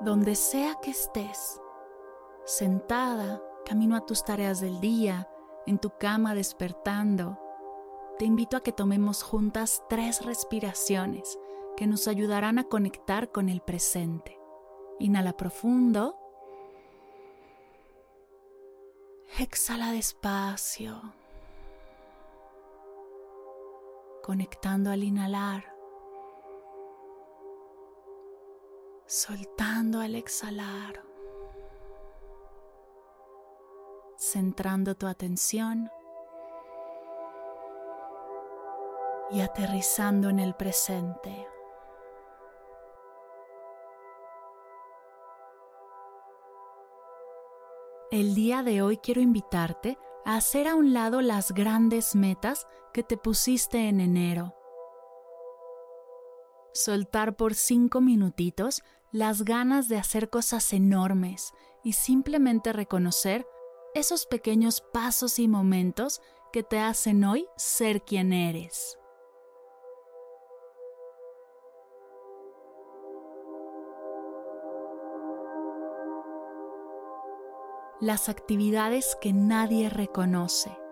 Donde sea que estés, sentada, camino a tus tareas del día, en tu cama despertando, te invito a que tomemos juntas tres respiraciones que nos ayudarán a conectar con el presente. Inhala profundo. Exhala despacio. Conectando al inhalar. Soltando al exhalar, centrando tu atención y aterrizando en el presente. El día de hoy quiero invitarte a hacer a un lado las grandes metas que te pusiste en enero. Soltar por cinco minutitos las ganas de hacer cosas enormes y simplemente reconocer esos pequeños pasos y momentos que te hacen hoy ser quien eres. Las actividades que nadie reconoce.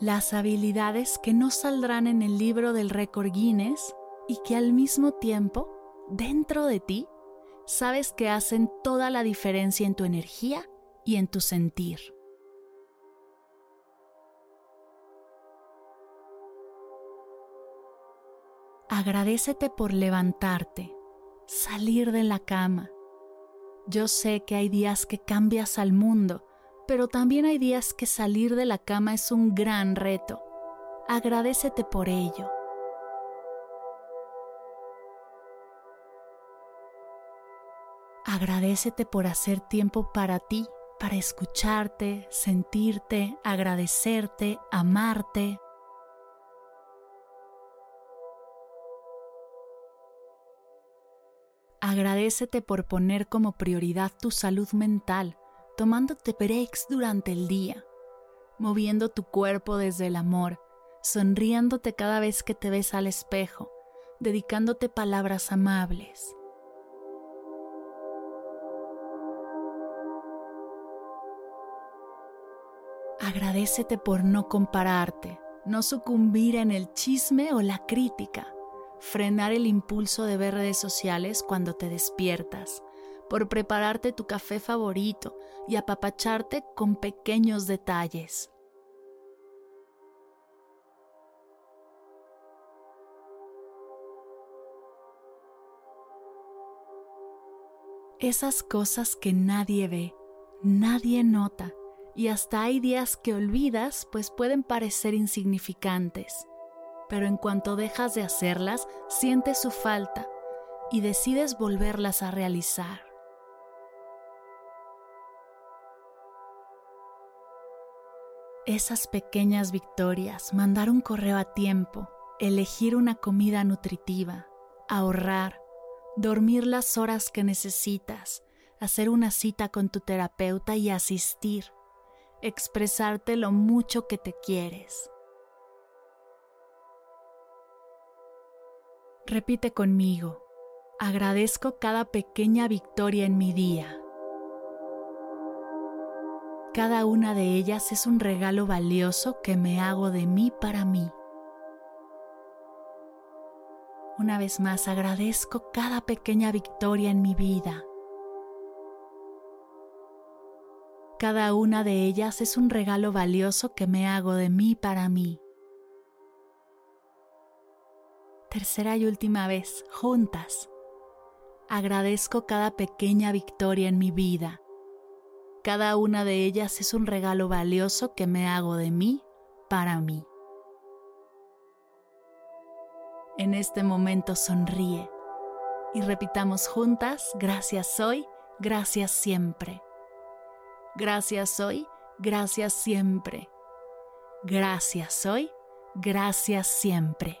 Las habilidades que no saldrán en el libro del récord Guinness y que al mismo tiempo dentro de ti, sabes que hacen toda la diferencia en tu energía y en tu sentir. Agradecete por levantarte, salir de la cama. Yo sé que hay días que cambias al mundo, pero también hay días que salir de la cama es un gran reto. Agradecete por ello. Agradecete por hacer tiempo para ti, para escucharte, sentirte, agradecerte, amarte. Agradecete por poner como prioridad tu salud mental, tomándote breaks durante el día, moviendo tu cuerpo desde el amor, sonriéndote cada vez que te ves al espejo, dedicándote palabras amables. Agradecete por no compararte, no sucumbir en el chisme o la crítica, frenar el impulso de ver redes sociales cuando te despiertas, por prepararte tu café favorito y apapacharte con pequeños detalles. Esas cosas que nadie ve, nadie nota y hasta hay días que olvidas pues pueden parecer insignificantes, pero en cuanto dejas de hacerlas, sientes su falta y decides volverlas a realizar. Esas pequeñas victorias, mandar un correo a tiempo, elegir una comida nutritiva, ahorrar, dormir las horas que necesitas, hacer una cita con tu terapeuta y asistir, expresarte lo mucho que te quieres. Repite conmigo, agradezco cada pequeña victoria en mi día. Cada una de ellas es un regalo valioso que me hago de mí para mí. Una vez más agradezco cada pequeña victoria en mi vida. Cada una de ellas es un regalo valioso que me hago de mí para mí. Tercera y última vez, juntas. Agradezco cada pequeña victoria en mi vida. Cada una de ellas es un regalo valioso que me hago de mí para mí. En este momento sonríe y repitamos juntas, gracias hoy, gracias siempre. Gracias hoy, gracias siempre. Gracias hoy, gracias siempre.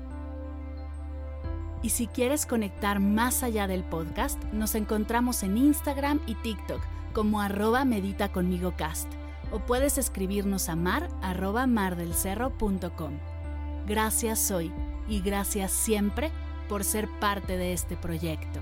Y si quieres conectar más allá del podcast, nos encontramos en Instagram y TikTok como arroba medita conmigo cast o puedes escribirnos a mar arroba mardelcerro.com. Gracias hoy y gracias siempre por ser parte de este proyecto.